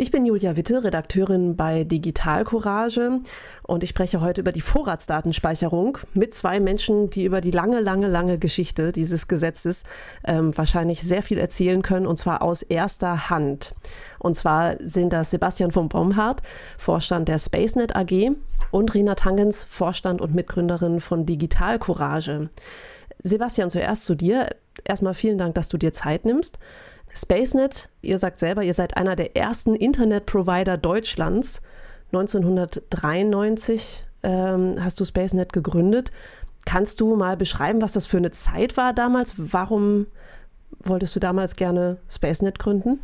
Ich bin Julia Witte, Redakteurin bei Digital Courage und ich spreche heute über die Vorratsdatenspeicherung mit zwei Menschen, die über die lange, lange, lange Geschichte dieses Gesetzes ähm, wahrscheinlich sehr viel erzählen können und zwar aus erster Hand. Und zwar sind das Sebastian von Bomhardt, Vorstand der SpaceNet AG und Rena Tangens, Vorstand und Mitgründerin von Digital Courage. Sebastian, zuerst zu dir. Erstmal vielen Dank, dass du dir Zeit nimmst. SpaceNet, ihr sagt selber, ihr seid einer der ersten Internetprovider Deutschlands. 1993 ähm, hast du SpaceNet gegründet. Kannst du mal beschreiben, was das für eine Zeit war damals? Warum wolltest du damals gerne SpaceNet gründen?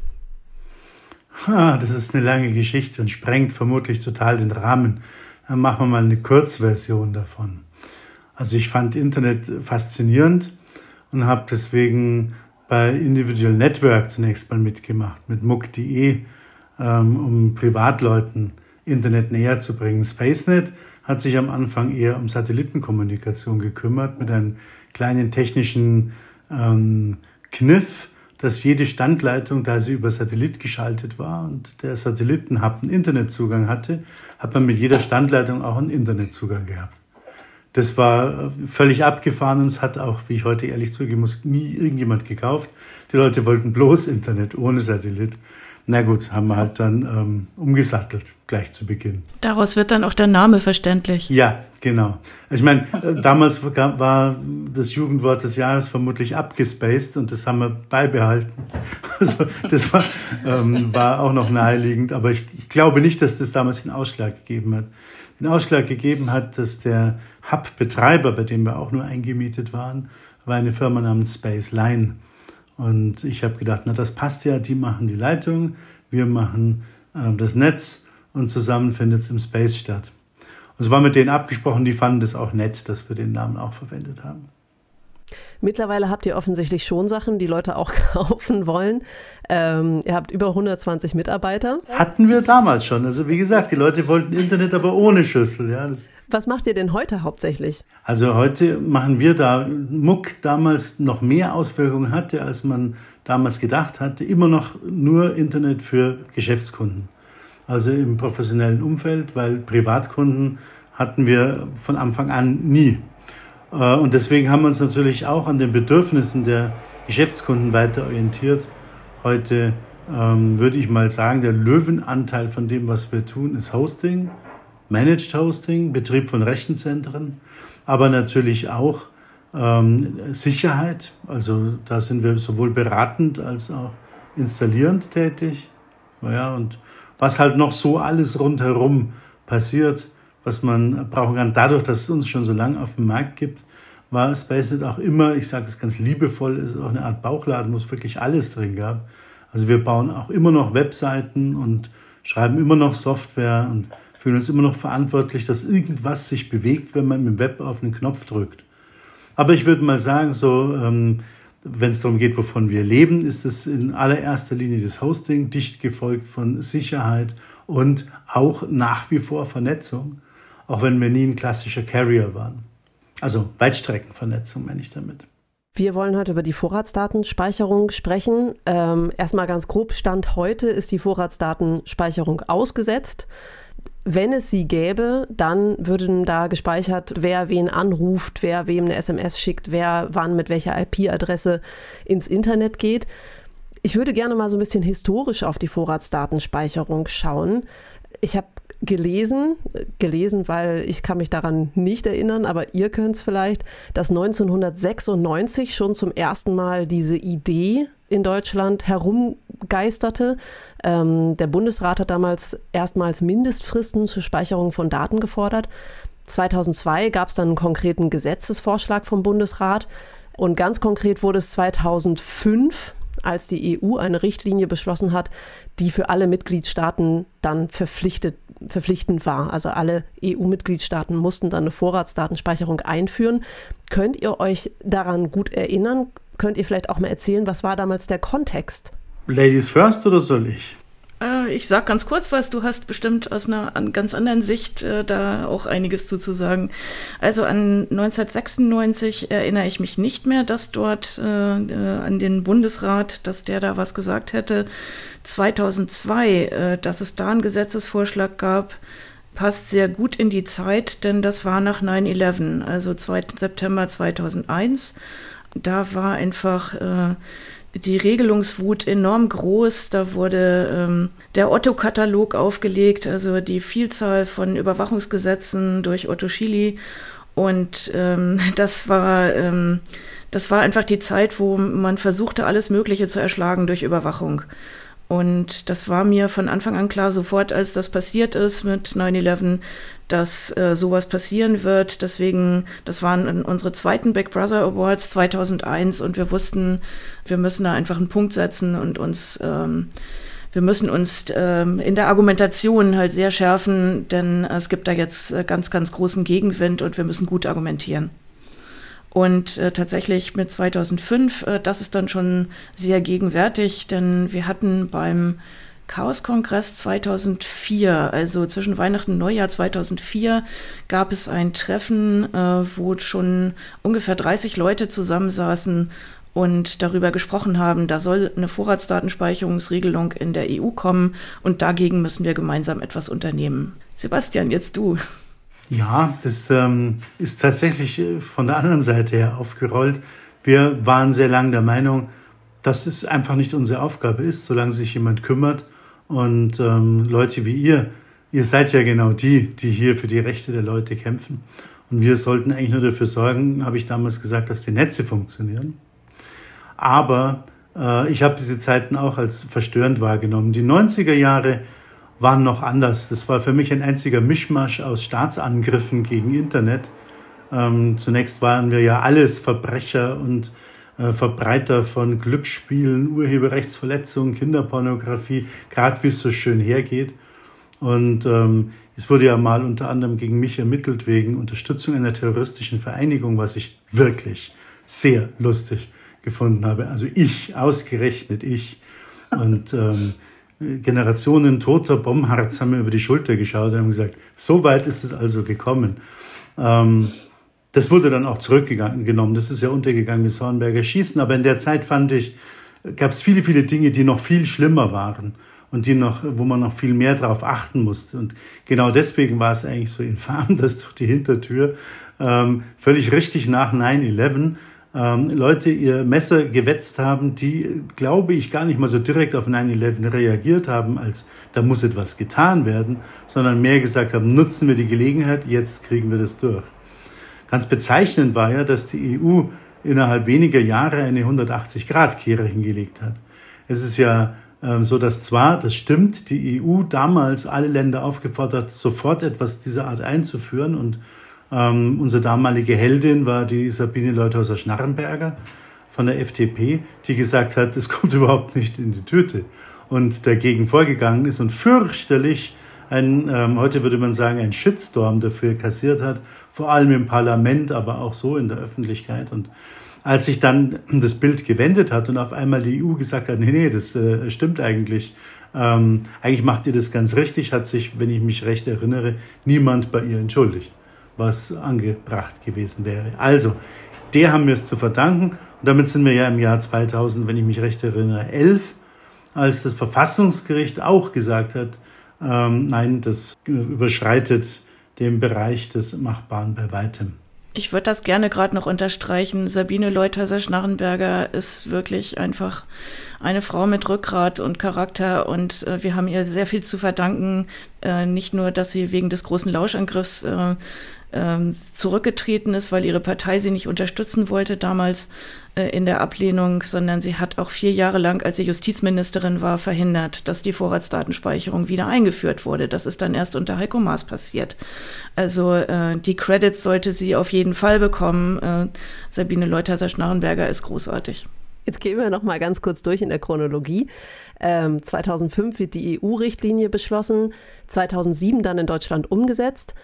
Ah, das ist eine lange Geschichte und sprengt vermutlich total den Rahmen. Dann machen wir mal eine Kurzversion davon. Also ich fand Internet faszinierend und habe deswegen bei Individual Network zunächst mal mitgemacht, mit muck.de, ähm, um Privatleuten Internet näher zu bringen. SpaceNet hat sich am Anfang eher um Satellitenkommunikation gekümmert, mit einem kleinen technischen ähm, Kniff, dass jede Standleitung, da sie über Satellit geschaltet war und der Satellitenhub einen Internetzugang hatte, hat man mit jeder Standleitung auch einen Internetzugang gehabt. Das war völlig abgefahren und es hat auch, wie ich heute ehrlich zugeben muss, nie irgendjemand gekauft. Die Leute wollten bloß Internet ohne Satellit. Na gut, haben wir halt dann ähm, umgesattelt, gleich zu Beginn. Daraus wird dann auch der Name verständlich. Ja, genau. Ich meine, äh, damals war das Jugendwort des Jahres vermutlich abgespaced und das haben wir beibehalten. Also das war, ähm, war auch noch naheliegend, aber ich, ich glaube nicht, dass das damals den Ausschlag gegeben hat den Ausschlag gegeben hat, dass der Hub-Betreiber, bei dem wir auch nur eingemietet waren, war eine Firma namens Space Line. Und ich habe gedacht, na das passt ja, die machen die Leitung, wir machen äh, das Netz und zusammen findet es im Space statt. Und es war mit denen abgesprochen, die fanden das auch nett, dass wir den Namen auch verwendet haben. Mittlerweile habt ihr offensichtlich schon Sachen, die Leute auch kaufen wollen. Ähm, ihr habt über 120 Mitarbeiter. Hatten wir damals schon. Also wie gesagt, die Leute wollten Internet, aber ohne Schlüssel. Ja, Was macht ihr denn heute hauptsächlich? Also heute machen wir da, Muck damals noch mehr Auswirkungen hatte, als man damals gedacht hatte, immer noch nur Internet für Geschäftskunden. Also im professionellen Umfeld, weil Privatkunden hatten wir von Anfang an nie. Äh, und deswegen haben wir uns natürlich auch an den Bedürfnissen der Geschäftskunden weiter orientiert. Heute ähm, würde ich mal sagen, der Löwenanteil von dem, was wir tun, ist Hosting, Managed Hosting, Betrieb von Rechenzentren, aber natürlich auch ähm, Sicherheit. Also da sind wir sowohl beratend als auch installierend tätig. Naja, und was halt noch so alles rundherum passiert, was man brauchen kann. Dadurch, dass es uns schon so lange auf dem Markt gibt, war SpaceNet auch immer, ich sage es ganz liebevoll, ist auch eine Art Bauchladen, wo es wirklich alles drin gab. Also wir bauen auch immer noch Webseiten und schreiben immer noch Software und fühlen uns immer noch verantwortlich, dass irgendwas sich bewegt, wenn man im Web auf einen Knopf drückt. Aber ich würde mal sagen, so, ähm, wenn es darum geht, wovon wir leben, ist es in allererster Linie das Hosting, dicht gefolgt von Sicherheit und auch nach wie vor Vernetzung auch wenn wir nie ein klassischer Carrier waren. Also Weitstreckenvernetzung meine ich damit. Wir wollen heute über die Vorratsdatenspeicherung sprechen. Ähm, erstmal ganz grob, Stand heute ist die Vorratsdatenspeicherung ausgesetzt. Wenn es sie gäbe, dann würden da gespeichert, wer wen anruft, wer wem eine SMS schickt, wer wann mit welcher IP-Adresse ins Internet geht. Ich würde gerne mal so ein bisschen historisch auf die Vorratsdatenspeicherung schauen. Ich habe gelesen, gelesen, weil ich kann mich daran nicht erinnern, aber ihr könnt es vielleicht, dass 1996 schon zum ersten Mal diese Idee in Deutschland herumgeisterte. Ähm, der Bundesrat hat damals erstmals Mindestfristen zur Speicherung von Daten gefordert. 2002 gab es dann einen konkreten Gesetzesvorschlag vom Bundesrat und ganz konkret wurde es 2005 als die EU eine Richtlinie beschlossen hat, die für alle Mitgliedstaaten dann verpflichtet, verpflichtend war. Also alle EU-Mitgliedstaaten mussten dann eine Vorratsdatenspeicherung einführen. Könnt ihr euch daran gut erinnern? Könnt ihr vielleicht auch mal erzählen, was war damals der Kontext? Ladies first oder soll ich? Ich sag ganz kurz was. Du hast bestimmt aus einer ganz anderen Sicht äh, da auch einiges zuzusagen. Also an 1996 erinnere ich mich nicht mehr, dass dort äh, äh, an den Bundesrat, dass der da was gesagt hätte. 2002, äh, dass es da einen Gesetzesvorschlag gab, passt sehr gut in die Zeit, denn das war nach 9-11, also 2. September 2001. Da war einfach äh, die Regelungswut enorm groß. Da wurde ähm, der Otto-Katalog aufgelegt, also die Vielzahl von Überwachungsgesetzen durch Otto Schily. Und ähm, das war ähm, das war einfach die Zeit, wo man versuchte, alles Mögliche zu erschlagen durch Überwachung. Und das war mir von Anfang an klar, sofort als das passiert ist mit 9-11, dass äh, sowas passieren wird. Deswegen, das waren unsere zweiten Big Brother Awards 2001 und wir wussten, wir müssen da einfach einen Punkt setzen und uns, ähm, wir müssen uns ähm, in der Argumentation halt sehr schärfen, denn es gibt da jetzt äh, ganz, ganz großen Gegenwind und wir müssen gut argumentieren. Und äh, tatsächlich mit 2005, äh, das ist dann schon sehr gegenwärtig, denn wir hatten beim Chaos-Kongress 2004, also zwischen Weihnachten und Neujahr 2004, gab es ein Treffen, äh, wo schon ungefähr 30 Leute zusammensaßen und darüber gesprochen haben, da soll eine Vorratsdatenspeicherungsregelung in der EU kommen und dagegen müssen wir gemeinsam etwas unternehmen. Sebastian, jetzt du. Ja, das ähm, ist tatsächlich äh, von der anderen Seite her aufgerollt. Wir waren sehr lange der Meinung, dass es einfach nicht unsere Aufgabe ist, solange sich jemand kümmert. Und ähm, Leute wie ihr, ihr seid ja genau die, die hier für die Rechte der Leute kämpfen. Und wir sollten eigentlich nur dafür sorgen, habe ich damals gesagt, dass die Netze funktionieren. Aber äh, ich habe diese Zeiten auch als verstörend wahrgenommen. Die 90er Jahre waren noch anders. Das war für mich ein einziger Mischmasch aus Staatsangriffen gegen Internet. Ähm, zunächst waren wir ja alles Verbrecher und äh, Verbreiter von Glücksspielen, Urheberrechtsverletzungen, Kinderpornografie, gerade wie es so schön hergeht. Und ähm, es wurde ja mal unter anderem gegen mich ermittelt wegen Unterstützung einer terroristischen Vereinigung, was ich wirklich sehr lustig gefunden habe. Also ich, ausgerechnet ich. Und ähm, Generationen toter Bombenharz haben mir über die Schulter geschaut und haben gesagt, so weit ist es also gekommen. Ähm, das wurde dann auch zurückgenommen. Das ist ja untergegangen mit Hornberger Schießen. Aber in der Zeit fand ich, gab es viele, viele Dinge, die noch viel schlimmer waren und die noch, wo man noch viel mehr darauf achten musste. Und genau deswegen war es eigentlich so infam, dass durch die Hintertür ähm, völlig richtig nach 9-11 ähm, Leute ihr Messer gewetzt haben, die, glaube ich, gar nicht mal so direkt auf 9-11 reagiert haben, als da muss etwas getan werden, sondern mehr gesagt haben, nutzen wir die Gelegenheit, jetzt kriegen wir das durch. Ganz bezeichnend war ja, dass die EU innerhalb weniger Jahre eine 180-Grad-Kehre hingelegt hat. Es ist ja äh, so, dass zwar, das stimmt, die EU damals alle Länder aufgefordert, sofort etwas dieser Art einzuführen und ähm, unsere damalige Heldin war die Sabine Leuthauser-Schnarrenberger von der FDP, die gesagt hat, es kommt überhaupt nicht in die Tüte und dagegen vorgegangen ist und fürchterlich ein, ähm, heute würde man sagen, ein Shitstorm dafür kassiert hat, vor allem im Parlament, aber auch so in der Öffentlichkeit. Und als sich dann das Bild gewendet hat und auf einmal die EU gesagt hat, nee, nee, das äh, stimmt eigentlich, ähm, eigentlich macht ihr das ganz richtig, hat sich, wenn ich mich recht erinnere, niemand bei ihr entschuldigt was angebracht gewesen wäre. Also, der haben wir es zu verdanken. Und damit sind wir ja im Jahr 2000, wenn ich mich recht erinnere, 11, als das Verfassungsgericht auch gesagt hat, ähm, nein, das überschreitet den Bereich des Machbaren bei weitem. Ich würde das gerne gerade noch unterstreichen. Sabine Leuthäuser-Schnarrenberger ist wirklich einfach eine Frau mit Rückgrat und Charakter und äh, wir haben ihr sehr viel zu verdanken. Äh, nicht nur, dass sie wegen des großen Lauschangriffs äh, ähm, zurückgetreten ist, weil ihre Partei sie nicht unterstützen wollte damals äh, in der Ablehnung, sondern sie hat auch vier Jahre lang, als sie Justizministerin war, verhindert, dass die Vorratsdatenspeicherung wieder eingeführt wurde. Das ist dann erst unter Heiko Maas passiert. Also äh, die Credits sollte sie auf jeden Fall bekommen. Äh, Sabine Leuthäuser-Schnarrenberger ist großartig. Jetzt gehen wir noch mal ganz kurz durch in der Chronologie. Ähm, 2005 wird die EU-Richtlinie beschlossen, 2007 dann in Deutschland umgesetzt.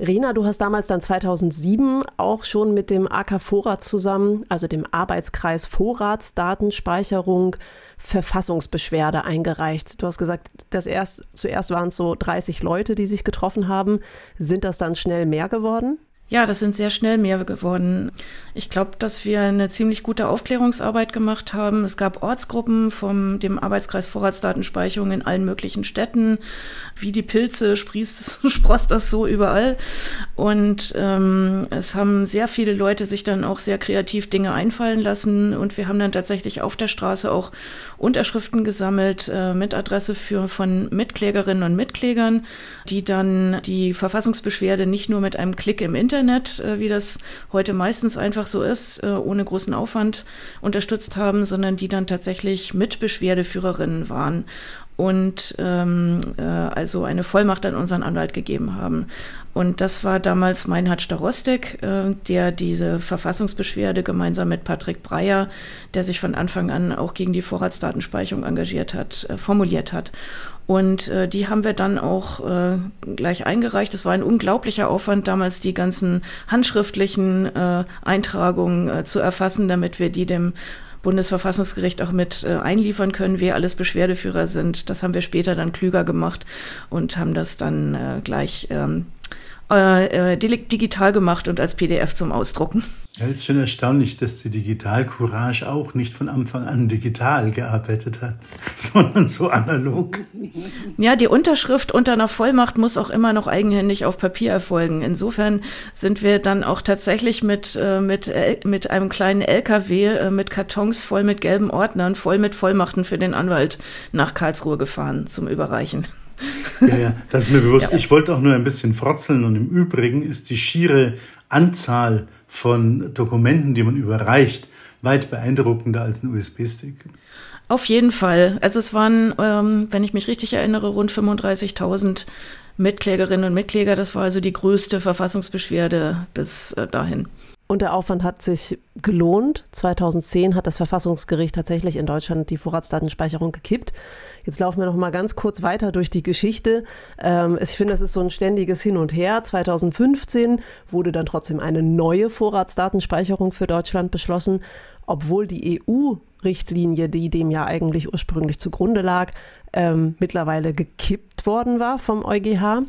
Rena, du hast damals dann 2007 auch schon mit dem AK Vorrat zusammen, also dem Arbeitskreis Vorratsdatenspeicherung, Verfassungsbeschwerde eingereicht. Du hast gesagt, das erst, zuerst waren es so 30 Leute, die sich getroffen haben. Sind das dann schnell mehr geworden? Ja, das sind sehr schnell mehr geworden. Ich glaube, dass wir eine ziemlich gute Aufklärungsarbeit gemacht haben. Es gab Ortsgruppen vom dem Arbeitskreis Vorratsdatenspeicherung in allen möglichen Städten. Wie die Pilze sprießt, sproßt das so überall. Und ähm, es haben sehr viele Leute sich dann auch sehr kreativ Dinge einfallen lassen. Und wir haben dann tatsächlich auf der Straße auch Unterschriften gesammelt äh, mit Adresse für von Mitklägerinnen und Mitklägern, die dann die Verfassungsbeschwerde nicht nur mit einem Klick im Internet Internet, äh, wie das heute meistens einfach so ist, äh, ohne großen Aufwand unterstützt haben, sondern die dann tatsächlich mit Beschwerdeführerinnen waren und ähm, äh, also eine Vollmacht an unseren Anwalt gegeben haben. Und das war damals Meinhard Starostek, äh, der diese Verfassungsbeschwerde gemeinsam mit Patrick Breyer, der sich von Anfang an auch gegen die Vorratsdatenspeicherung engagiert hat, äh, formuliert hat. Und äh, die haben wir dann auch äh, gleich eingereicht. Es war ein unglaublicher Aufwand, damals die ganzen handschriftlichen äh, Eintragungen äh, zu erfassen, damit wir die dem Bundesverfassungsgericht auch mit äh, einliefern können, wer alles Beschwerdeführer sind. Das haben wir später dann klüger gemacht und haben das dann äh, gleich ähm, äh, äh digital gemacht und als PDF zum Ausdrucken. Ja, ist schon erstaunlich, dass die Digital Courage auch nicht von Anfang an digital gearbeitet hat, sondern so analog. Ja, die Unterschrift unter einer Vollmacht muss auch immer noch eigenhändig auf Papier erfolgen. Insofern sind wir dann auch tatsächlich mit, äh, mit, äh, mit einem kleinen LKW mit Kartons voll mit gelben Ordnern, voll mit Vollmachten für den Anwalt nach Karlsruhe gefahren zum Überreichen. Ja, ja, das ist mir bewusst. Ja. Ich wollte auch nur ein bisschen frotzeln und im Übrigen ist die schiere Anzahl von Dokumenten, die man überreicht, weit beeindruckender als ein USB-Stick. Auf jeden Fall. Also es waren, ähm, wenn ich mich richtig erinnere, rund 35.000 Mitklägerinnen und Mitkläger. Das war also die größte Verfassungsbeschwerde bis äh, dahin. Und der Aufwand hat sich gelohnt. 2010 hat das Verfassungsgericht tatsächlich in Deutschland die Vorratsdatenspeicherung gekippt. Jetzt laufen wir noch mal ganz kurz weiter durch die Geschichte. Ähm, ich finde, das ist so ein ständiges Hin und Her. 2015 wurde dann trotzdem eine neue Vorratsdatenspeicherung für Deutschland beschlossen, obwohl die EU-Richtlinie, die dem ja eigentlich ursprünglich zugrunde lag, ähm, mittlerweile gekippt worden war vom EuGH.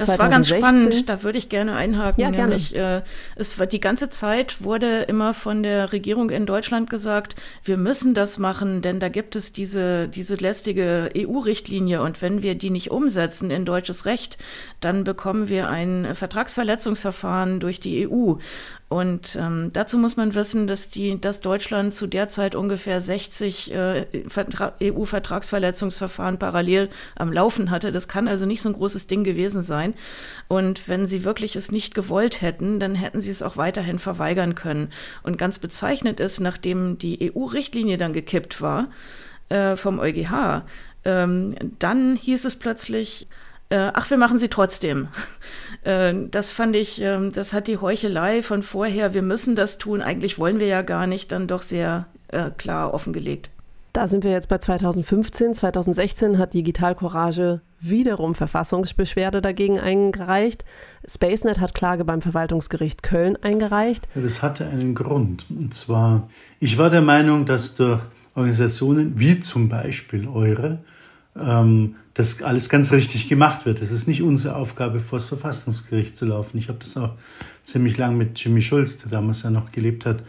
Das 2016. war ganz spannend, da würde ich gerne einhaken. Ja, nämlich, gerne. Äh, es war die ganze Zeit wurde immer von der Regierung in Deutschland gesagt, wir müssen das machen, denn da gibt es diese, diese lästige EU-Richtlinie und wenn wir die nicht umsetzen in deutsches Recht, dann bekommen wir ein Vertragsverletzungsverfahren durch die EU. Und ähm, dazu muss man wissen, dass, die, dass Deutschland zu der Zeit ungefähr 60 äh, EU-Vertragsverletzungsverfahren parallel am Laufen hatte. Das kann also nicht so ein großes Ding gewesen sein. Und wenn sie wirklich es nicht gewollt hätten, dann hätten sie es auch weiterhin verweigern können. Und ganz bezeichnend ist, nachdem die EU-Richtlinie dann gekippt war äh, vom EuGH, ähm, dann hieß es plötzlich, äh, ach, wir machen sie trotzdem. äh, das fand ich, äh, das hat die Heuchelei von vorher, wir müssen das tun, eigentlich wollen wir ja gar nicht, dann doch sehr äh, klar offengelegt. Da sind wir jetzt bei 2015. 2016 hat Digital Courage wiederum Verfassungsbeschwerde dagegen eingereicht. SpaceNet hat Klage beim Verwaltungsgericht Köln eingereicht. Ja, das hatte einen Grund. Und zwar, ich war der Meinung, dass durch Organisationen wie zum Beispiel eure ähm, das alles ganz richtig gemacht wird. Es ist nicht unsere Aufgabe, vor das Verfassungsgericht zu laufen. Ich habe das auch ziemlich lang mit Jimmy Schulz, der damals ja noch gelebt hat,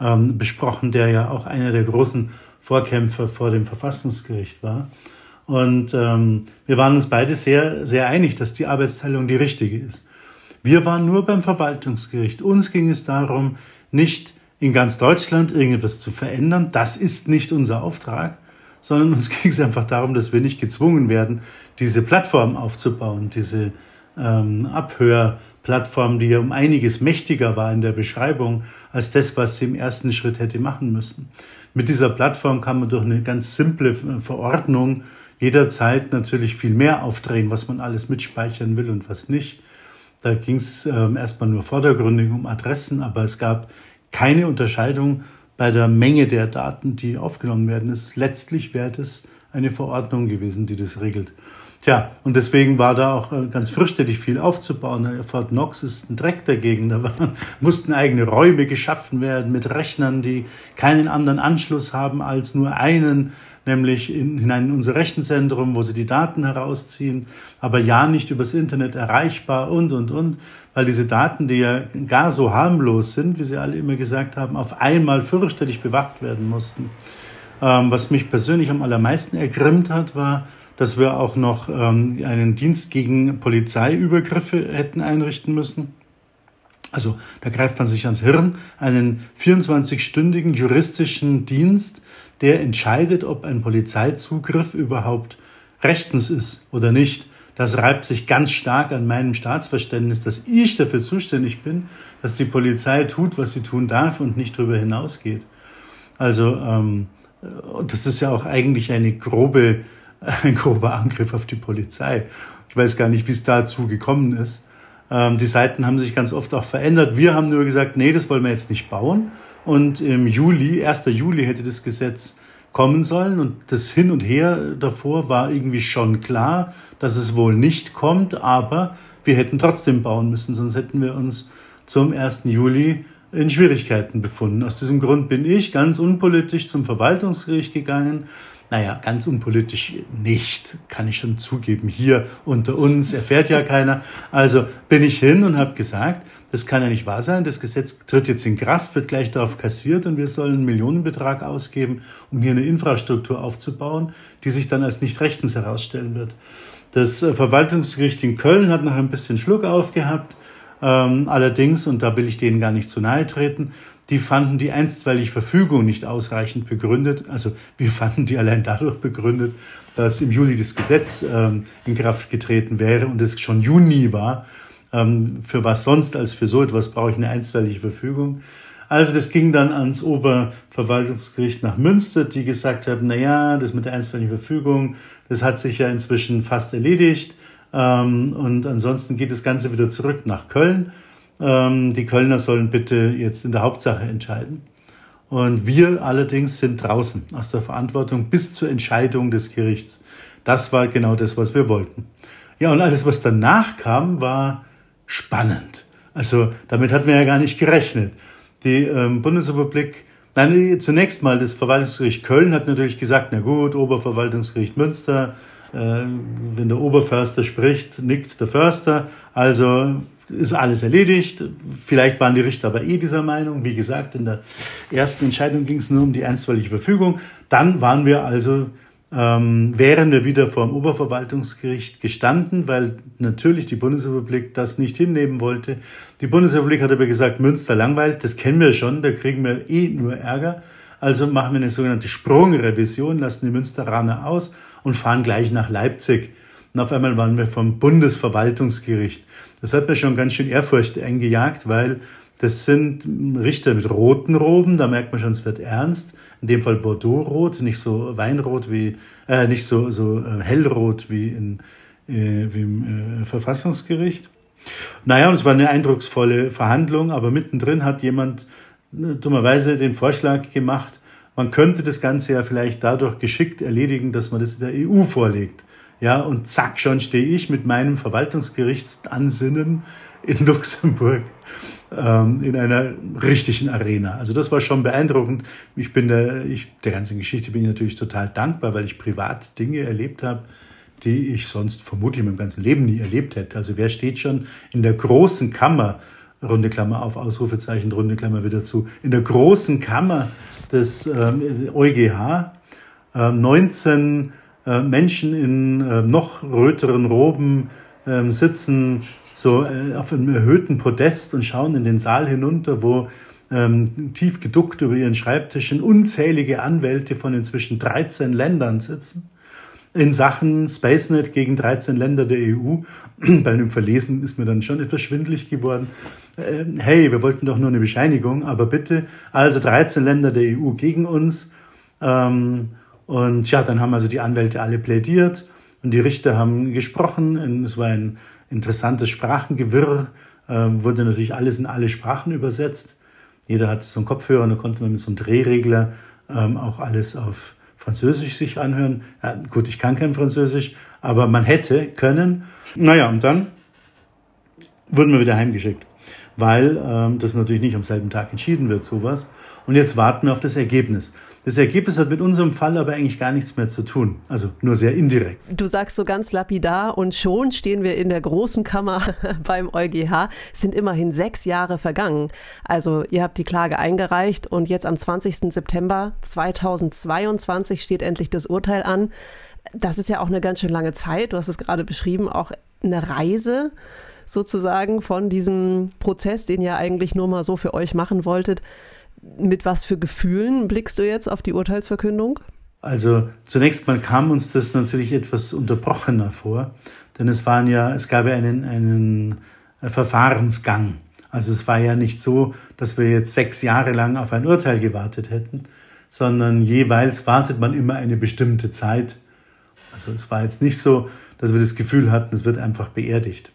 ähm, besprochen, der ja auch einer der großen Vorkämpfer vor dem Verfassungsgericht war. Und ähm, wir waren uns beide sehr, sehr einig, dass die Arbeitsteilung die richtige ist. Wir waren nur beim Verwaltungsgericht. Uns ging es darum, nicht in ganz Deutschland irgendwas zu verändern. Das ist nicht unser Auftrag, sondern uns ging es einfach darum, dass wir nicht gezwungen werden, diese Plattform aufzubauen, diese ähm, Abhörplattform, die ja um einiges mächtiger war in der Beschreibung als das, was sie im ersten Schritt hätte machen müssen. Mit dieser Plattform kann man durch eine ganz simple Verordnung jederzeit natürlich viel mehr aufdrehen, was man alles mitspeichern will und was nicht. Da ging es ähm, erstmal nur vordergründig um Adressen, aber es gab keine Unterscheidung bei der Menge der Daten, die aufgenommen werden. Ist letztlich wäre es eine Verordnung gewesen, die das regelt. Tja, und deswegen war da auch äh, ganz fürchterlich viel aufzubauen. Fort Knox ist ein Dreck dagegen. Da waren, mussten eigene Räume geschaffen werden mit Rechnern, die keinen anderen Anschluss haben als nur einen, nämlich in, hinein in unser Rechenzentrum, wo sie die Daten herausziehen, aber ja nicht übers Internet erreichbar und, und, und, weil diese Daten, die ja gar so harmlos sind, wie sie alle immer gesagt haben, auf einmal fürchterlich bewacht werden mussten. Ähm, was mich persönlich am allermeisten ergrimmt hat, war, dass wir auch noch ähm, einen Dienst gegen Polizeiübergriffe hätten einrichten müssen. Also da greift man sich ans Hirn, einen 24-stündigen juristischen Dienst, der entscheidet, ob ein Polizeizugriff überhaupt rechtens ist oder nicht. Das reibt sich ganz stark an meinem Staatsverständnis, dass ich dafür zuständig bin, dass die Polizei tut, was sie tun darf und nicht darüber hinausgeht. Also ähm, das ist ja auch eigentlich eine grobe, ein grober Angriff auf die Polizei. Ich weiß gar nicht, wie es dazu gekommen ist. Ähm, die Seiten haben sich ganz oft auch verändert. Wir haben nur gesagt, nee, das wollen wir jetzt nicht bauen. Und im Juli, 1. Juli hätte das Gesetz kommen sollen. Und das Hin und Her davor war irgendwie schon klar, dass es wohl nicht kommt. Aber wir hätten trotzdem bauen müssen, sonst hätten wir uns zum 1. Juli in Schwierigkeiten befunden. Aus diesem Grund bin ich ganz unpolitisch zum Verwaltungsgericht gegangen. Naja, ganz unpolitisch nicht, kann ich schon zugeben. Hier unter uns erfährt ja keiner. Also bin ich hin und habe gesagt, das kann ja nicht wahr sein. Das Gesetz tritt jetzt in Kraft, wird gleich darauf kassiert und wir sollen einen Millionenbetrag ausgeben, um hier eine Infrastruktur aufzubauen, die sich dann als nicht rechtens herausstellen wird. Das äh, Verwaltungsgericht in Köln hat noch ein bisschen Schluck aufgehabt ähm, allerdings, und da will ich denen gar nicht zu nahe treten, die fanden die einstweilige Verfügung nicht ausreichend begründet. Also wir fanden die allein dadurch begründet, dass im Juli das Gesetz ähm, in Kraft getreten wäre und es schon Juni war. Ähm, für was sonst als für so etwas brauche ich eine einstweilige Verfügung. Also das ging dann ans Oberverwaltungsgericht nach Münster, die gesagt haben, na ja, das mit der einstweiligen Verfügung, das hat sich ja inzwischen fast erledigt. Ähm, und ansonsten geht das Ganze wieder zurück nach Köln. Ähm, die Kölner sollen bitte jetzt in der Hauptsache entscheiden. Und wir allerdings sind draußen aus der Verantwortung bis zur Entscheidung des Gerichts. Das war genau das, was wir wollten. Ja, und alles, was danach kam, war spannend. Also damit hatten wir ja gar nicht gerechnet. Die ähm, Bundesrepublik, nein, zunächst mal das Verwaltungsgericht Köln hat natürlich gesagt, na gut, Oberverwaltungsgericht Münster, äh, wenn der Oberförster spricht, nickt der Förster. Also ist alles erledigt. Vielleicht waren die Richter aber eh dieser Meinung. Wie gesagt, in der ersten Entscheidung ging es nur um die einstweilige Verfügung. Dann waren wir also, ähm, wären wir wieder vor dem Oberverwaltungsgericht gestanden, weil natürlich die Bundesrepublik das nicht hinnehmen wollte. Die Bundesrepublik hat aber gesagt, Münster langweilt, das kennen wir schon, da kriegen wir eh nur Ärger. Also machen wir eine sogenannte Sprungrevision, lassen die Münsteraner aus und fahren gleich nach Leipzig. Und auf einmal waren wir vom Bundesverwaltungsgericht. Das hat mir schon ganz schön Ehrfurcht eingejagt, weil das sind Richter mit roten Roben, da merkt man schon, es wird ernst. In dem Fall Bordeaux-rot, nicht so Weinrot wie, äh, nicht so, so äh, hellrot wie, in, äh, wie im äh, Verfassungsgericht. Naja, und es war eine eindrucksvolle Verhandlung, aber mittendrin hat jemand äh, dummerweise den Vorschlag gemacht, man könnte das Ganze ja vielleicht dadurch geschickt erledigen, dass man das in der EU vorlegt. Ja, und zack, schon stehe ich mit meinem Verwaltungsgerichtsansinnen in Luxemburg ähm, in einer richtigen Arena. Also das war schon beeindruckend. Ich bin der, ich, der ganzen Geschichte bin ich natürlich total dankbar, weil ich privat Dinge erlebt habe, die ich sonst vermutlich in meinem ganzen Leben nie erlebt hätte. Also wer steht schon in der großen Kammer runde Klammer auf, Ausrufezeichen, runde Klammer wieder zu, in der großen Kammer des ähm, EuGH äh, 19 äh, Menschen in äh, noch röteren Roben ähm, sitzen so äh, auf einem erhöhten Podest und schauen in den Saal hinunter, wo ähm, tief geduckt über ihren Schreibtischen unzählige Anwälte von inzwischen 13 Ländern sitzen in Sachen SpaceNet gegen 13 Länder der EU. Bei dem Verlesen ist mir dann schon etwas schwindlig geworden. Ähm, hey, wir wollten doch nur eine Bescheinigung, aber bitte, also 13 Länder der EU gegen uns. Ähm, und ja, dann haben also die Anwälte alle plädiert und die Richter haben gesprochen. Es war ein interessantes Sprachengewirr, ähm, wurde natürlich alles in alle Sprachen übersetzt. Jeder hatte so einen Kopfhörer und da konnte man mit so einem Drehregler auch alles auf Französisch sich anhören. Ja, gut, ich kann kein Französisch, aber man hätte können. Naja, und dann wurden wir wieder heimgeschickt, weil ähm, das natürlich nicht am selben Tag entschieden wird, sowas. Und jetzt warten wir auf das Ergebnis. Das Ergebnis hat mit unserem Fall aber eigentlich gar nichts mehr zu tun, also nur sehr indirekt. Du sagst so ganz lapidar und schon stehen wir in der großen Kammer beim EuGH. Es sind immerhin sechs Jahre vergangen. Also ihr habt die Klage eingereicht und jetzt am 20. September 2022 steht endlich das Urteil an. Das ist ja auch eine ganz schön lange Zeit. Du hast es gerade beschrieben, auch eine Reise sozusagen von diesem Prozess, den ihr eigentlich nur mal so für euch machen wolltet, mit was für Gefühlen blickst du jetzt auf die Urteilsverkündung? Also zunächst mal kam uns das natürlich etwas unterbrochener vor, denn es waren ja, es gab ja einen, einen äh, Verfahrensgang. Also es war ja nicht so, dass wir jetzt sechs Jahre lang auf ein Urteil gewartet hätten, sondern jeweils wartet man immer eine bestimmte Zeit. Also es war jetzt nicht so, dass wir das Gefühl hatten, es wird einfach beerdigt.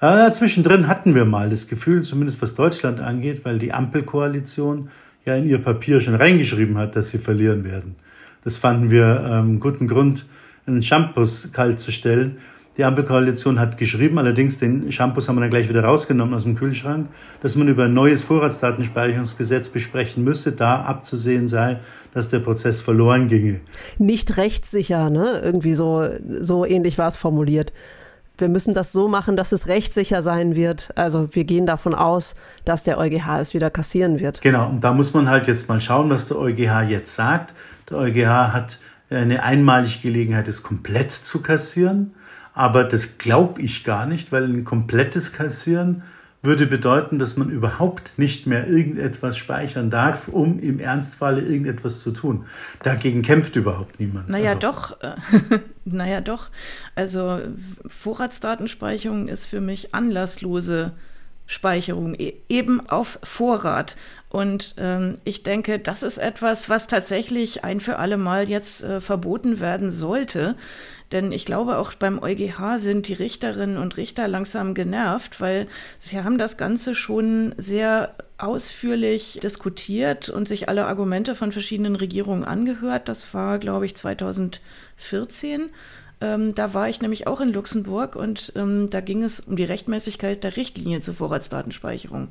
Äh, zwischendrin hatten wir mal das Gefühl, zumindest was Deutschland angeht, weil die Ampelkoalition ja in ihr Papier schon reingeschrieben hat, dass sie verlieren werden. Das fanden wir ähm, guten Grund, einen Shampoos kalt zu stellen. Die Ampelkoalition hat geschrieben, allerdings den Shampoos haben wir dann gleich wieder rausgenommen aus dem Kühlschrank, dass man über ein neues Vorratsdatenspeicherungsgesetz besprechen müsse, da abzusehen sei, dass der Prozess verloren ginge. Nicht rechtssicher, ne? Irgendwie so, so ähnlich war es formuliert wir müssen das so machen, dass es rechtssicher sein wird. Also wir gehen davon aus, dass der EuGH es wieder kassieren wird. Genau, und da muss man halt jetzt mal schauen, was der EuGH jetzt sagt. Der EuGH hat eine einmalige Gelegenheit, es komplett zu kassieren. Aber das glaube ich gar nicht, weil ein komplettes Kassieren würde bedeuten, dass man überhaupt nicht mehr irgendetwas speichern darf, um im Ernstfalle irgendetwas zu tun. Dagegen kämpft überhaupt niemand. Naja, also. doch. Äh, naja, doch. Also Vorratsdatenspeicherung ist für mich anlasslose Speicherung, e eben auf Vorrat. Und ähm, ich denke, das ist etwas, was tatsächlich ein für alle Mal jetzt äh, verboten werden sollte. Denn ich glaube, auch beim EuGH sind die Richterinnen und Richter langsam genervt, weil sie haben das Ganze schon sehr ausführlich diskutiert und sich alle Argumente von verschiedenen Regierungen angehört. Das war, glaube ich, 2014. Ähm, da war ich nämlich auch in Luxemburg und ähm, da ging es um die Rechtmäßigkeit der Richtlinie zur Vorratsdatenspeicherung.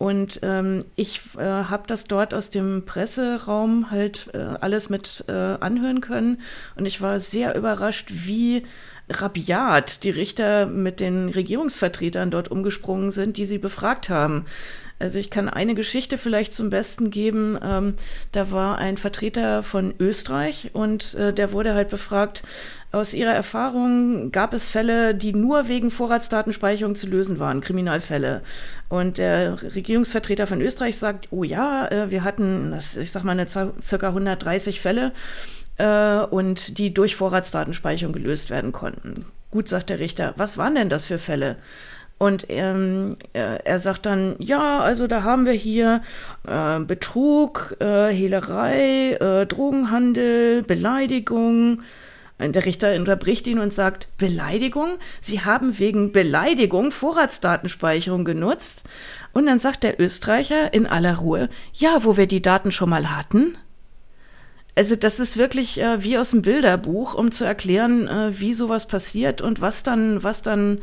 Und ähm, ich äh, habe das dort aus dem Presseraum halt äh, alles mit äh, anhören können. Und ich war sehr überrascht, wie rabiat die Richter mit den Regierungsvertretern dort umgesprungen sind, die sie befragt haben. Also ich kann eine Geschichte vielleicht zum Besten geben. Ähm, da war ein Vertreter von Österreich und äh, der wurde halt befragt, aus Ihrer Erfahrung gab es Fälle, die nur wegen Vorratsdatenspeicherung zu lösen waren, Kriminalfälle. Und der Regierungsvertreter von Österreich sagt, oh ja, äh, wir hatten, ich sag mal, eine circa 130 Fälle äh, und die durch Vorratsdatenspeicherung gelöst werden konnten. Gut, sagt der Richter, was waren denn das für Fälle? Und ähm, er sagt dann, ja, also da haben wir hier äh, Betrug, äh, Hehlerei, äh, Drogenhandel, Beleidigung. Der Richter unterbricht ihn und sagt, Beleidigung? Sie haben wegen Beleidigung Vorratsdatenspeicherung genutzt? Und dann sagt der Österreicher in aller Ruhe, ja, wo wir die Daten schon mal hatten. Also das ist wirklich äh, wie aus dem Bilderbuch, um zu erklären, äh, wie sowas passiert und was dann, was dann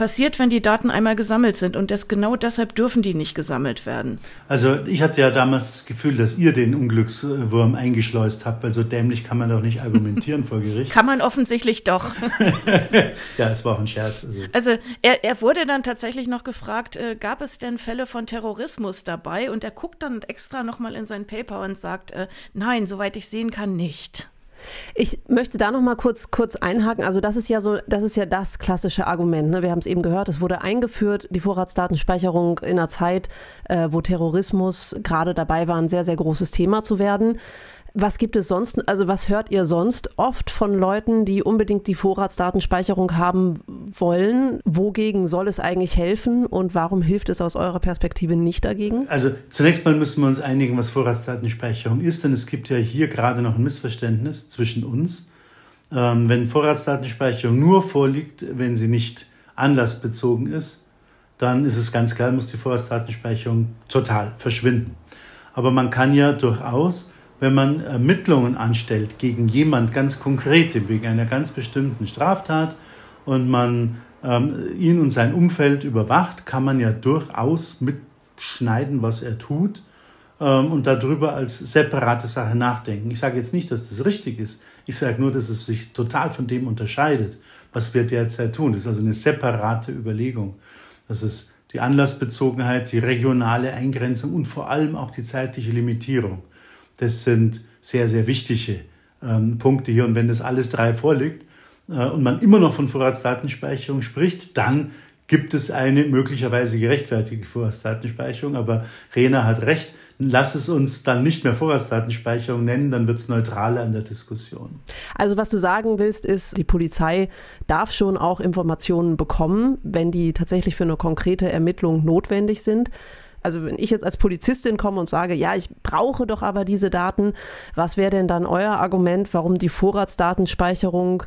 passiert, wenn die Daten einmal gesammelt sind. Und das, genau deshalb dürfen die nicht gesammelt werden. Also ich hatte ja damals das Gefühl, dass ihr den Unglückswurm eingeschleust habt, weil so dämlich kann man doch nicht argumentieren vor Gericht. Kann man offensichtlich doch. ja, es war auch ein Scherz. Also, also er, er, wurde dann tatsächlich noch gefragt, äh, gab es denn Fälle von Terrorismus dabei? Und er guckt dann extra nochmal in sein Paper und sagt, äh, nein, soweit ich sehen kann, nicht. Ich möchte da noch mal kurz, kurz einhaken. Also das ist ja so, das ist ja das klassische Argument. Ne? Wir haben es eben gehört, es wurde eingeführt, die Vorratsdatenspeicherung in einer Zeit, äh, wo Terrorismus gerade dabei war, ein sehr, sehr großes Thema zu werden. Was gibt es sonst, also was hört ihr sonst oft von Leuten, die unbedingt die Vorratsdatenspeicherung haben wollen? Wogegen soll es eigentlich helfen und warum hilft es aus eurer Perspektive nicht dagegen? Also zunächst mal müssen wir uns einigen, was Vorratsdatenspeicherung ist, denn es gibt ja hier gerade noch ein Missverständnis zwischen uns. Ähm, wenn Vorratsdatenspeicherung nur vorliegt, wenn sie nicht anlassbezogen ist, dann ist es ganz klar, muss die Vorratsdatenspeicherung total verschwinden. Aber man kann ja durchaus wenn man Ermittlungen anstellt gegen jemand ganz konkret, wegen einer ganz bestimmten Straftat und man ähm, ihn und sein Umfeld überwacht, kann man ja durchaus mitschneiden, was er tut ähm, und darüber als separate Sache nachdenken. Ich sage jetzt nicht, dass das richtig ist. Ich sage nur, dass es sich total von dem unterscheidet, was wir derzeit tun. Das ist also eine separate Überlegung. Das ist die Anlassbezogenheit, die regionale Eingrenzung und vor allem auch die zeitliche Limitierung. Das sind sehr, sehr wichtige ähm, Punkte hier. Und wenn das alles drei vorliegt äh, und man immer noch von Vorratsdatenspeicherung spricht, dann gibt es eine möglicherweise gerechtfertigte Vorratsdatenspeicherung. Aber Rena hat recht, lass es uns dann nicht mehr Vorratsdatenspeicherung nennen, dann wird es neutraler in der Diskussion. Also was du sagen willst, ist, die Polizei darf schon auch Informationen bekommen, wenn die tatsächlich für eine konkrete Ermittlung notwendig sind. Also wenn ich jetzt als Polizistin komme und sage, ja, ich brauche doch aber diese Daten, was wäre denn dann euer Argument, warum die Vorratsdatenspeicherung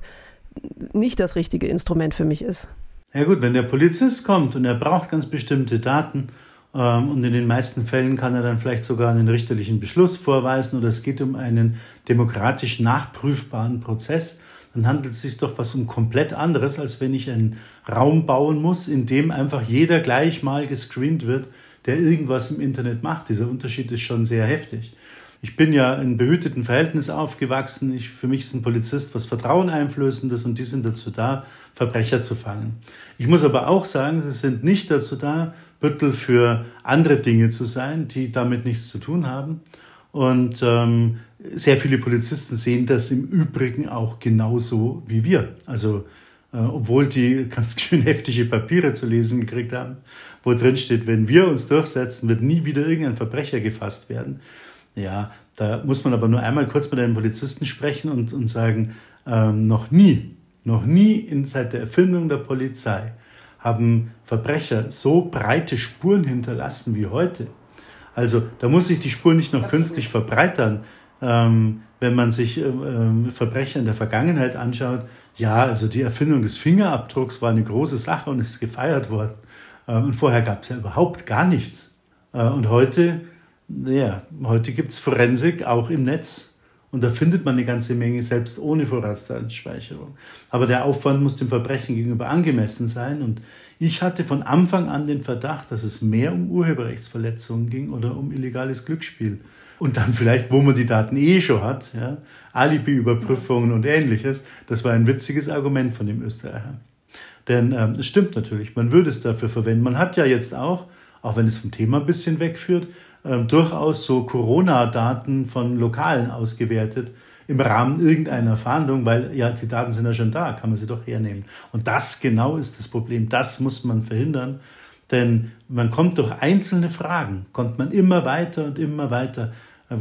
nicht das richtige Instrument für mich ist? Ja gut, wenn der Polizist kommt und er braucht ganz bestimmte Daten ähm, und in den meisten Fällen kann er dann vielleicht sogar einen richterlichen Beschluss vorweisen oder es geht um einen demokratisch nachprüfbaren Prozess, dann handelt es sich doch was um komplett anderes, als wenn ich einen Raum bauen muss, in dem einfach jeder gleich mal gescreent wird, der irgendwas im Internet macht. Dieser Unterschied ist schon sehr heftig. Ich bin ja in behüteten Verhältnissen aufgewachsen. Ich, für mich ist ein Polizist was Vertraueneinflößendes und die sind dazu da, Verbrecher zu fangen. Ich muss aber auch sagen, sie sind nicht dazu da, Büttel für andere Dinge zu sein, die damit nichts zu tun haben. Und ähm, sehr viele Polizisten sehen das im Übrigen auch genauso wie wir. Also äh, obwohl die ganz schön heftige Papiere zu lesen gekriegt haben, wo drin steht, wenn wir uns durchsetzen, wird nie wieder irgendein Verbrecher gefasst werden. Ja, da muss man aber nur einmal kurz mit einem Polizisten sprechen und, und sagen, ähm, noch nie, noch nie in, seit der Erfindung der Polizei haben Verbrecher so breite Spuren hinterlassen wie heute. Also da muss sich die Spur nicht noch Absolut. künstlich verbreitern. Ähm, wenn man sich äh, äh, Verbrecher in der Vergangenheit anschaut, ja, also die Erfindung des Fingerabdrucks war eine große Sache und ist gefeiert worden. Äh, und vorher gab es ja überhaupt gar nichts. Äh, und heute, ja, heute gibt es Forensik auch im Netz. Und da findet man eine ganze Menge, selbst ohne Vorratsdatenspeicherung. Aber der Aufwand muss dem Verbrechen gegenüber angemessen sein. Und ich hatte von Anfang an den Verdacht, dass es mehr um Urheberrechtsverletzungen ging oder um illegales Glücksspiel. Und dann vielleicht, wo man die Daten eh schon hat, ja, Alibi-Überprüfungen und ähnliches. Das war ein witziges Argument von dem Österreicher. Denn ähm, es stimmt natürlich, man würde es dafür verwenden. Man hat ja jetzt auch, auch wenn es vom Thema ein bisschen wegführt, äh, durchaus so Corona-Daten von Lokalen ausgewertet im Rahmen irgendeiner Fahndung, weil ja, die Daten sind ja schon da, kann man sie doch hernehmen. Und das genau ist das Problem. Das muss man verhindern, denn man kommt durch einzelne Fragen, kommt man immer weiter und immer weiter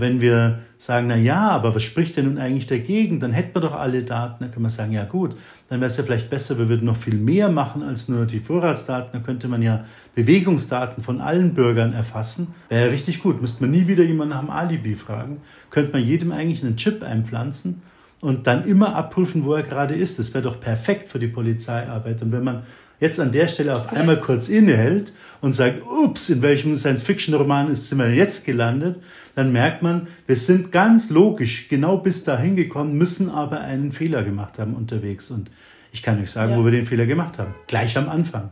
wenn wir sagen, na ja, aber was spricht denn nun eigentlich dagegen? Dann hätten wir doch alle Daten. Dann kann man sagen, ja gut, dann wäre es ja vielleicht besser, wir würden noch viel mehr machen als nur die Vorratsdaten. Dann könnte man ja Bewegungsdaten von allen Bürgern erfassen. Wäre ja richtig gut. Müsste man nie wieder jemanden nach dem Alibi fragen. Könnte man jedem eigentlich einen Chip einpflanzen und dann immer abprüfen, wo er gerade ist. Das wäre doch perfekt für die Polizeiarbeit. Und wenn man jetzt an der Stelle auf einmal kurz innehält und sagt, ups, in welchem Science-Fiction-Roman sind wir jetzt gelandet, dann merkt man, wir sind ganz logisch genau bis dahin gekommen, müssen aber einen Fehler gemacht haben unterwegs. Und ich kann euch sagen, ja. wo wir den Fehler gemacht haben. Gleich am Anfang.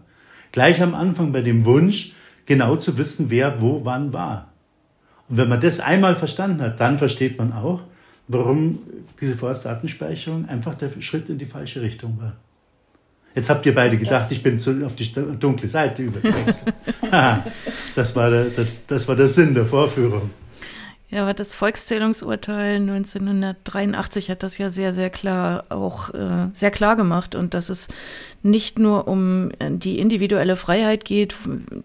Gleich am Anfang bei dem Wunsch, genau zu wissen, wer wo wann war. Und wenn man das einmal verstanden hat, dann versteht man auch, warum diese Vorratsdatenspeicherung einfach der Schritt in die falsche Richtung war. Jetzt habt ihr beide gedacht, yes. ich bin zu, auf die dunkle Seite übergewechselt. das, war der, der, das war der Sinn der Vorführung. Ja, aber das Volkszählungsurteil 1983 hat das ja sehr, sehr klar auch äh, sehr klar gemacht. Und dass es nicht nur um äh, die individuelle Freiheit geht,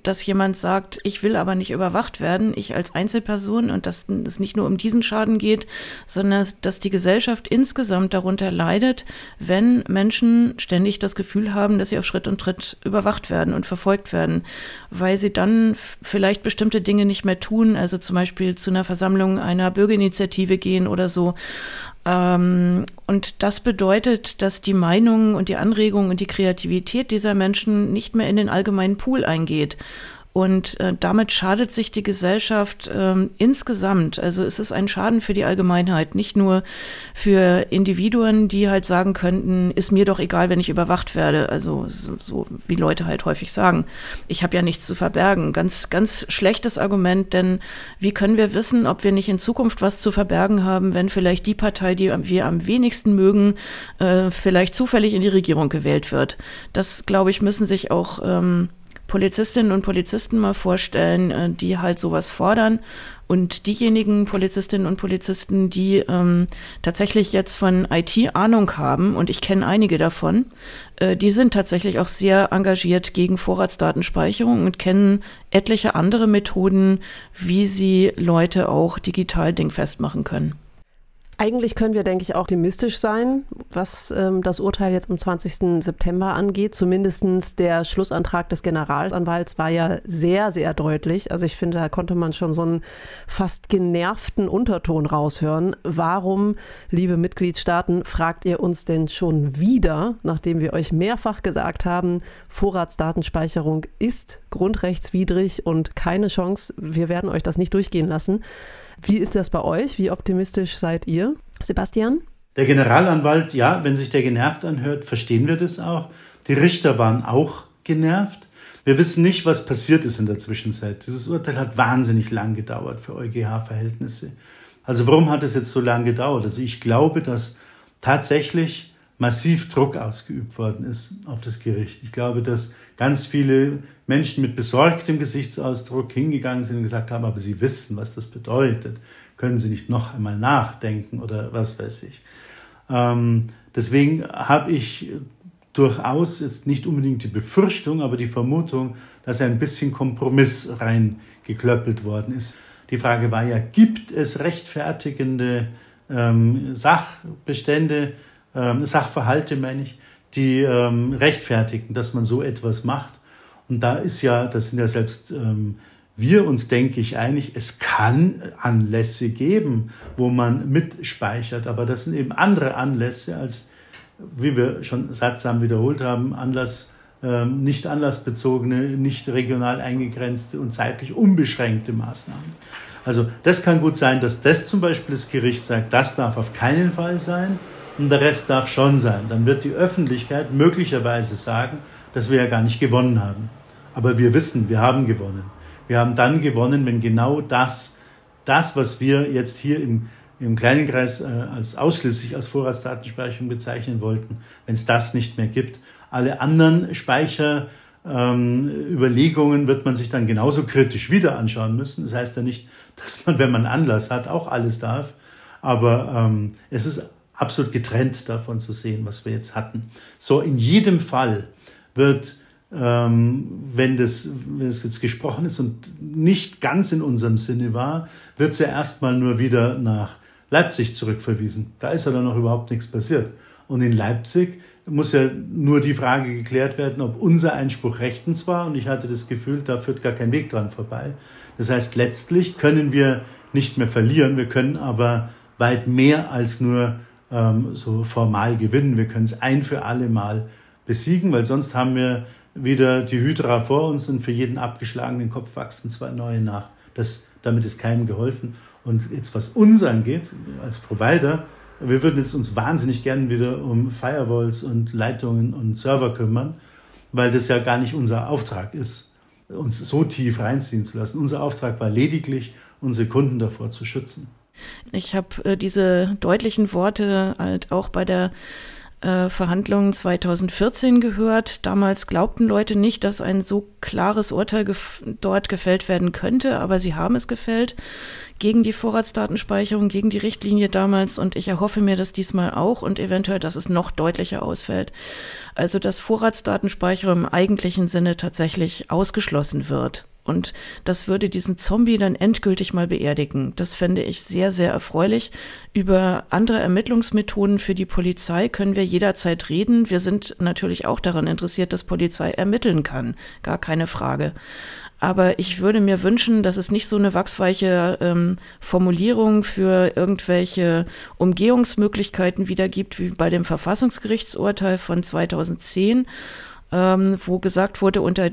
dass jemand sagt, ich will aber nicht überwacht werden, ich als Einzelperson und dass es nicht nur um diesen Schaden geht, sondern dass die Gesellschaft insgesamt darunter leidet, wenn Menschen ständig das Gefühl haben, dass sie auf Schritt und Tritt überwacht werden und verfolgt werden, weil sie dann vielleicht bestimmte Dinge nicht mehr tun, also zum Beispiel zu einer Versammlung Versammlung einer Bürgerinitiative gehen oder so. Ähm, und das bedeutet, dass die Meinungen und die Anregungen und die Kreativität dieser Menschen nicht mehr in den allgemeinen Pool eingeht. Und äh, damit schadet sich die Gesellschaft ähm, insgesamt. Also es ist ein Schaden für die Allgemeinheit, nicht nur für Individuen, die halt sagen könnten, ist mir doch egal, wenn ich überwacht werde. Also so, so wie Leute halt häufig sagen, ich habe ja nichts zu verbergen. Ganz, ganz schlechtes Argument, denn wie können wir wissen, ob wir nicht in Zukunft was zu verbergen haben, wenn vielleicht die Partei, die wir am wenigsten mögen, äh, vielleicht zufällig in die Regierung gewählt wird? Das, glaube ich, müssen sich auch ähm, Polizistinnen und Polizisten mal vorstellen, äh, die halt sowas fordern. Und diejenigen Polizistinnen und Polizisten, die ähm, tatsächlich jetzt von IT Ahnung haben, und ich kenne einige davon, äh, die sind tatsächlich auch sehr engagiert gegen Vorratsdatenspeicherung und kennen etliche andere Methoden, wie sie Leute auch digital dingfest machen können. Eigentlich können wir, denke ich, auch optimistisch sein, was ähm, das Urteil jetzt am 20. September angeht. Zumindest der Schlussantrag des Generalanwalts war ja sehr, sehr deutlich. Also ich finde, da konnte man schon so einen fast genervten Unterton raushören. Warum, liebe Mitgliedstaaten, fragt ihr uns denn schon wieder, nachdem wir euch mehrfach gesagt haben, Vorratsdatenspeicherung ist grundrechtswidrig und keine Chance, wir werden euch das nicht durchgehen lassen. Wie ist das bei euch? Wie optimistisch seid ihr? Sebastian? Der Generalanwalt, ja, wenn sich der genervt anhört, verstehen wir das auch. Die Richter waren auch genervt. Wir wissen nicht, was passiert ist in der Zwischenzeit. Dieses Urteil hat wahnsinnig lang gedauert für EuGH-Verhältnisse. Also warum hat es jetzt so lange gedauert? Also ich glaube, dass tatsächlich massiv Druck ausgeübt worden ist auf das Gericht. Ich glaube, dass ganz viele Menschen mit besorgtem Gesichtsausdruck hingegangen sind und gesagt haben, aber sie wissen, was das bedeutet. Können sie nicht noch einmal nachdenken oder was weiß ich. Ähm, deswegen habe ich durchaus jetzt nicht unbedingt die Befürchtung, aber die Vermutung, dass ein bisschen Kompromiss reingeklöppelt worden ist. Die Frage war ja, gibt es rechtfertigende ähm, Sachbestände, ähm, Sachverhalte, meine ich, die ähm, rechtfertigen, dass man so etwas macht. Und da ist ja, das sind ja selbst ähm, wir uns, denke ich, einig, es kann Anlässe geben, wo man mitspeichert, aber das sind eben andere Anlässe als, wie wir schon sattsam wiederholt haben, Anlass, ähm, nicht anlassbezogene, nicht regional eingegrenzte und zeitlich unbeschränkte Maßnahmen. Also das kann gut sein, dass das zum Beispiel das Gericht sagt, das darf auf keinen Fall sein und der Rest darf schon sein. Dann wird die Öffentlichkeit möglicherweise sagen, dass wir ja gar nicht gewonnen haben. Aber wir wissen, wir haben gewonnen. Wir haben dann gewonnen, wenn genau das, das, was wir jetzt hier im, im kleinen Kreis äh, als ausschließlich als Vorratsdatenspeicherung bezeichnen wollten, wenn es das nicht mehr gibt. Alle anderen Speicherüberlegungen ähm, wird man sich dann genauso kritisch wieder anschauen müssen. Das heißt ja nicht, dass man, wenn man Anlass hat, auch alles darf. Aber ähm, es ist absolut getrennt davon zu sehen, was wir jetzt hatten. So, in jedem Fall wird, ähm, wenn, das, wenn das jetzt gesprochen ist und nicht ganz in unserem Sinne war, wird ja erstmal nur wieder nach Leipzig zurückverwiesen. Da ist ja dann noch überhaupt nichts passiert. Und in Leipzig muss ja nur die Frage geklärt werden, ob unser Einspruch rechtens war. Und ich hatte das Gefühl, da führt gar kein Weg dran vorbei. Das heißt, letztlich können wir nicht mehr verlieren, wir können aber weit mehr als nur ähm, so formal gewinnen. Wir können es ein für alle Mal besiegen, weil sonst haben wir wieder die Hydra vor uns und für jeden abgeschlagenen Kopf wachsen zwei neue nach. Das, damit ist keinem geholfen. Und jetzt, was uns angeht, als Provider, wir würden jetzt uns wahnsinnig gern wieder um Firewalls und Leitungen und Server kümmern, weil das ja gar nicht unser Auftrag ist, uns so tief reinziehen zu lassen. Unser Auftrag war lediglich, unsere Kunden davor zu schützen. Ich habe äh, diese deutlichen Worte halt auch bei der äh, Verhandlungen 2014 gehört. Damals glaubten Leute nicht, dass ein so klares Urteil gef dort gefällt werden könnte, aber sie haben es gefällt gegen die Vorratsdatenspeicherung, gegen die Richtlinie damals und ich erhoffe mir das diesmal auch und eventuell, dass es noch deutlicher ausfällt. Also, dass Vorratsdatenspeicherung im eigentlichen Sinne tatsächlich ausgeschlossen wird. Und das würde diesen Zombie dann endgültig mal beerdigen. Das fände ich sehr, sehr erfreulich. Über andere Ermittlungsmethoden für die Polizei können wir jederzeit reden. Wir sind natürlich auch daran interessiert, dass Polizei ermitteln kann. Gar keine Frage. Aber ich würde mir wünschen, dass es nicht so eine wachsweiche ähm, Formulierung für irgendwelche Umgehungsmöglichkeiten wieder gibt, wie bei dem Verfassungsgerichtsurteil von 2010 ähm, wo gesagt wurde, unter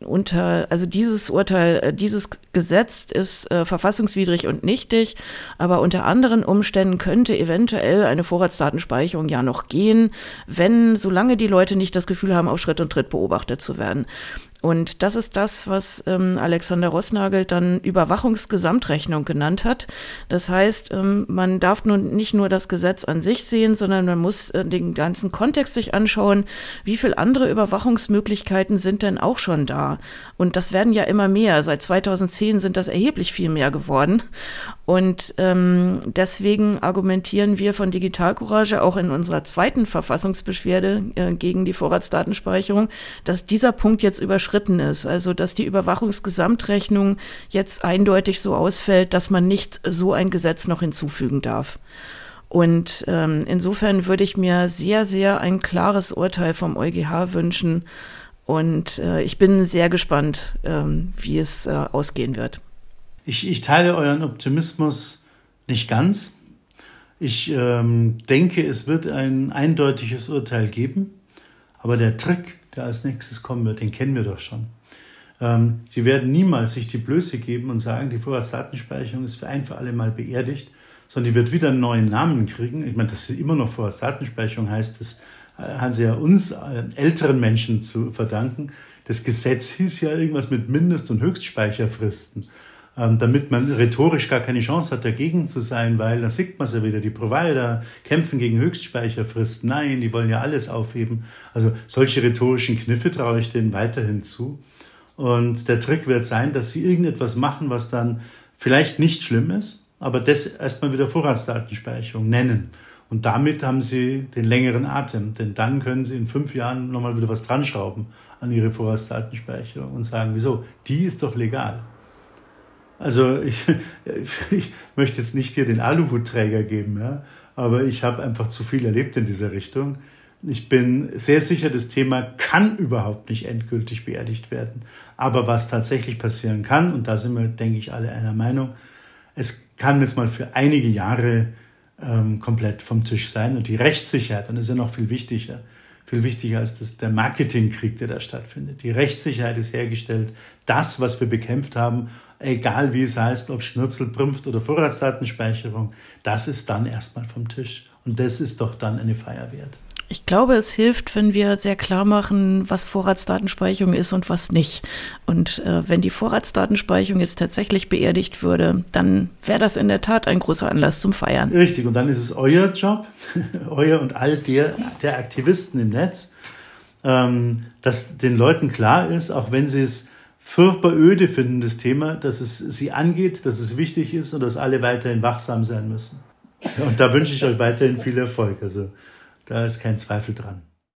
unter, also dieses Urteil, äh, dieses Gesetz ist äh, verfassungswidrig und nichtig, aber unter anderen Umständen könnte eventuell eine Vorratsdatenspeicherung ja noch gehen, wenn, solange die Leute nicht das Gefühl haben, auf Schritt und Tritt beobachtet zu werden. Und das ist das, was ähm, Alexander Rossnagel dann Überwachungsgesamtrechnung genannt hat. Das heißt, ähm, man darf nun nicht nur das Gesetz an sich sehen, sondern man muss äh, den ganzen Kontext sich anschauen, wie viele andere Überwachungsmöglichkeiten sind denn auch schon da. Und das werden ja immer mehr. Seit 2010 sind das erheblich viel mehr geworden. Und ähm, deswegen argumentieren wir von Digitalcourage auch in unserer zweiten Verfassungsbeschwerde äh, gegen die Vorratsdatenspeicherung, dass dieser Punkt jetzt überschritten ist. Also dass die Überwachungsgesamtrechnung jetzt eindeutig so ausfällt, dass man nicht so ein Gesetz noch hinzufügen darf. Und ähm, insofern würde ich mir sehr, sehr ein klares Urteil vom EuGH wünschen. Und äh, ich bin sehr gespannt, ähm, wie es äh, ausgehen wird. Ich, ich teile euren Optimismus nicht ganz. Ich ähm, denke, es wird ein eindeutiges Urteil geben, aber der Trick, der als nächstes kommen wird, den kennen wir doch schon. Ähm, sie werden niemals sich die Blöße geben und sagen, die Vorratsdatenspeicherung ist für ein für alle Mal beerdigt, sondern die wird wieder einen neuen Namen kriegen. Ich meine, dass sie immer noch Vorratsdatenspeicherung heißt, das äh, haben sie ja uns äh, älteren Menschen zu verdanken. Das Gesetz hieß ja irgendwas mit Mindest- und Höchstspeicherfristen. Ähm, damit man rhetorisch gar keine Chance hat, dagegen zu sein, weil da sieht man es ja wieder, die Provider kämpfen gegen Höchstspeicherfristen. Nein, die wollen ja alles aufheben. Also solche rhetorischen Kniffe traue ich denen weiterhin zu. Und der Trick wird sein, dass sie irgendetwas machen, was dann vielleicht nicht schlimm ist, aber das erstmal wieder Vorratsdatenspeicherung nennen. Und damit haben sie den längeren Atem, denn dann können sie in fünf Jahren nochmal wieder was dran schrauben an ihre Vorratsdatenspeicherung und sagen, wieso? Die ist doch legal. Also ich, ich möchte jetzt nicht hier den Aluhutträger geben, ja, aber ich habe einfach zu viel erlebt in dieser Richtung. Ich bin sehr sicher, das Thema kann überhaupt nicht endgültig beerdigt werden. Aber was tatsächlich passieren kann, und da sind wir, denke ich, alle einer Meinung, es kann jetzt mal für einige Jahre ähm, komplett vom Tisch sein. Und die Rechtssicherheit, und das ist ja noch viel wichtiger, viel wichtiger als das, der Marketingkrieg, der da stattfindet. Die Rechtssicherheit ist hergestellt. Das, was wir bekämpft haben, egal wie es heißt, ob Schnürzel, Prümpft oder Vorratsdatenspeicherung, das ist dann erstmal vom Tisch. Und das ist doch dann eine Feier wert. Ich glaube, es hilft, wenn wir sehr klar machen, was Vorratsdatenspeicherung ist und was nicht. Und äh, wenn die Vorratsdatenspeicherung jetzt tatsächlich beerdigt würde, dann wäre das in der Tat ein großer Anlass zum Feiern. Richtig, und dann ist es euer Job, euer und all der, der Aktivisten im Netz, ähm, dass den Leuten klar ist, auch wenn sie es furchtbar öde finden, das Thema, dass es sie angeht, dass es wichtig ist und dass alle weiterhin wachsam sein müssen. Und da wünsche ich euch weiterhin viel Erfolg. Also da ist kein Zweifel dran.